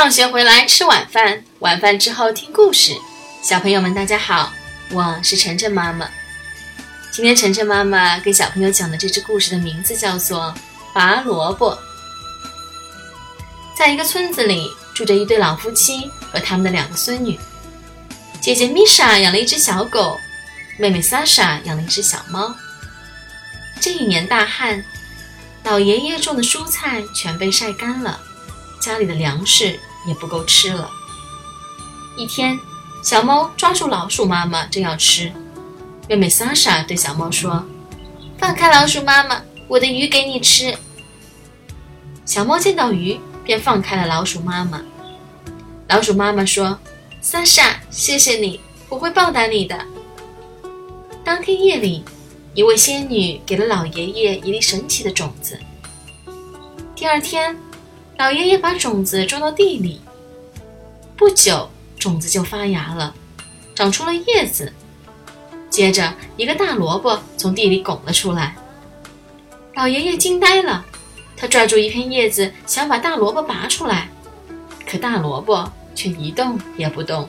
放学回来吃晚饭，晚饭之后听故事。小朋友们，大家好，我是晨晨妈妈。今天晨晨妈妈给小朋友讲的这只故事的名字叫做《拔萝卜》。在一个村子里，住着一对老夫妻和他们的两个孙女。姐姐米莎养了一只小狗，妹妹莎莎养了一只小猫。这一年大旱，老爷爷种的蔬菜全被晒干了，家里的粮食也不够吃了。一天，小猫抓住老鼠妈妈正要吃，妹妹莎莎对小猫说：“放开老鼠妈妈，我的鱼给你吃。”小猫见到鱼，便放开了老鼠妈妈。老鼠妈妈说。莎莎，谢谢你，我会报答你的。当天夜里，一位仙女给了老爷爷一粒神奇的种子。第二天，老爷爷把种子种到地里，不久，种子就发芽了，长出了叶子。接着，一个大萝卜从地里拱了出来。老爷爷惊呆了，他拽住一片叶子，想把大萝卜拔出来，可大萝卜。却一动也不动。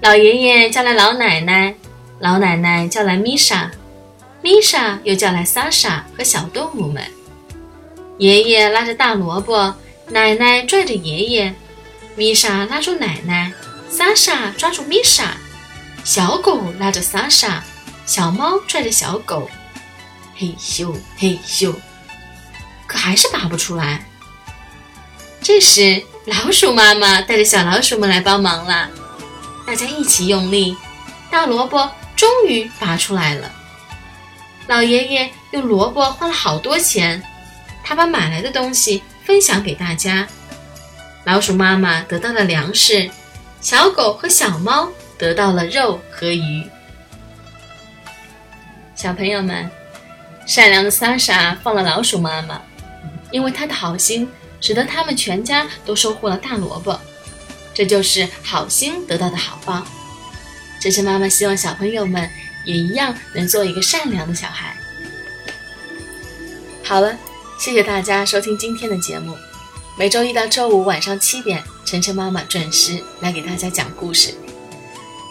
老爷爷叫来老奶奶，老奶奶叫来米莎，米莎又叫来莎莎和小动物们。爷爷拉着大萝卜，奶奶拽着爷爷，米莎拉住奶奶，莎莎抓住米莎，小狗拉着莎莎，小猫拽着小狗，嘿咻嘿咻，可还是拔不出来。这时。老鼠妈妈带着小老鼠们来帮忙了，大家一起用力，大萝卜终于拔出来了。老爷爷用萝卜花了好多钱，他把买来的东西分享给大家。老鼠妈妈得到了粮食，小狗和小猫得到了肉和鱼。小朋友们，善良的莎莎放了老鼠妈妈，因为她的好心。使得他们全家都收获了大萝卜，这就是好心得到的好报。这是妈妈希望小朋友们也一样能做一个善良的小孩。好了，谢谢大家收听今天的节目。每周一到周五晚上七点，晨晨妈妈准时来给大家讲故事。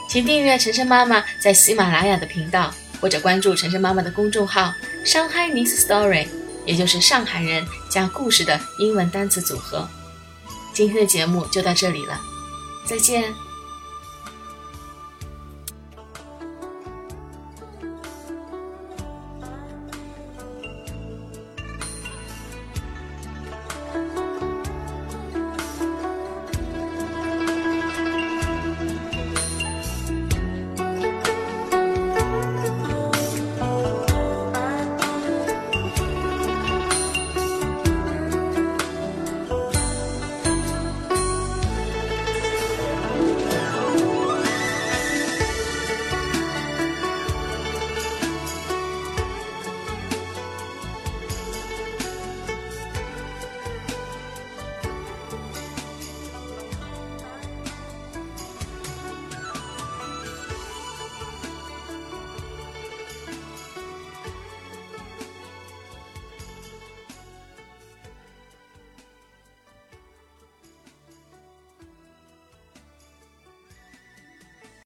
请订阅晨晨妈妈在喜马拉雅的频道，或者关注晨晨妈妈的公众号“上海 Miss Story”。也就是上海人加故事的英文单词组合。今天的节目就到这里了，再见。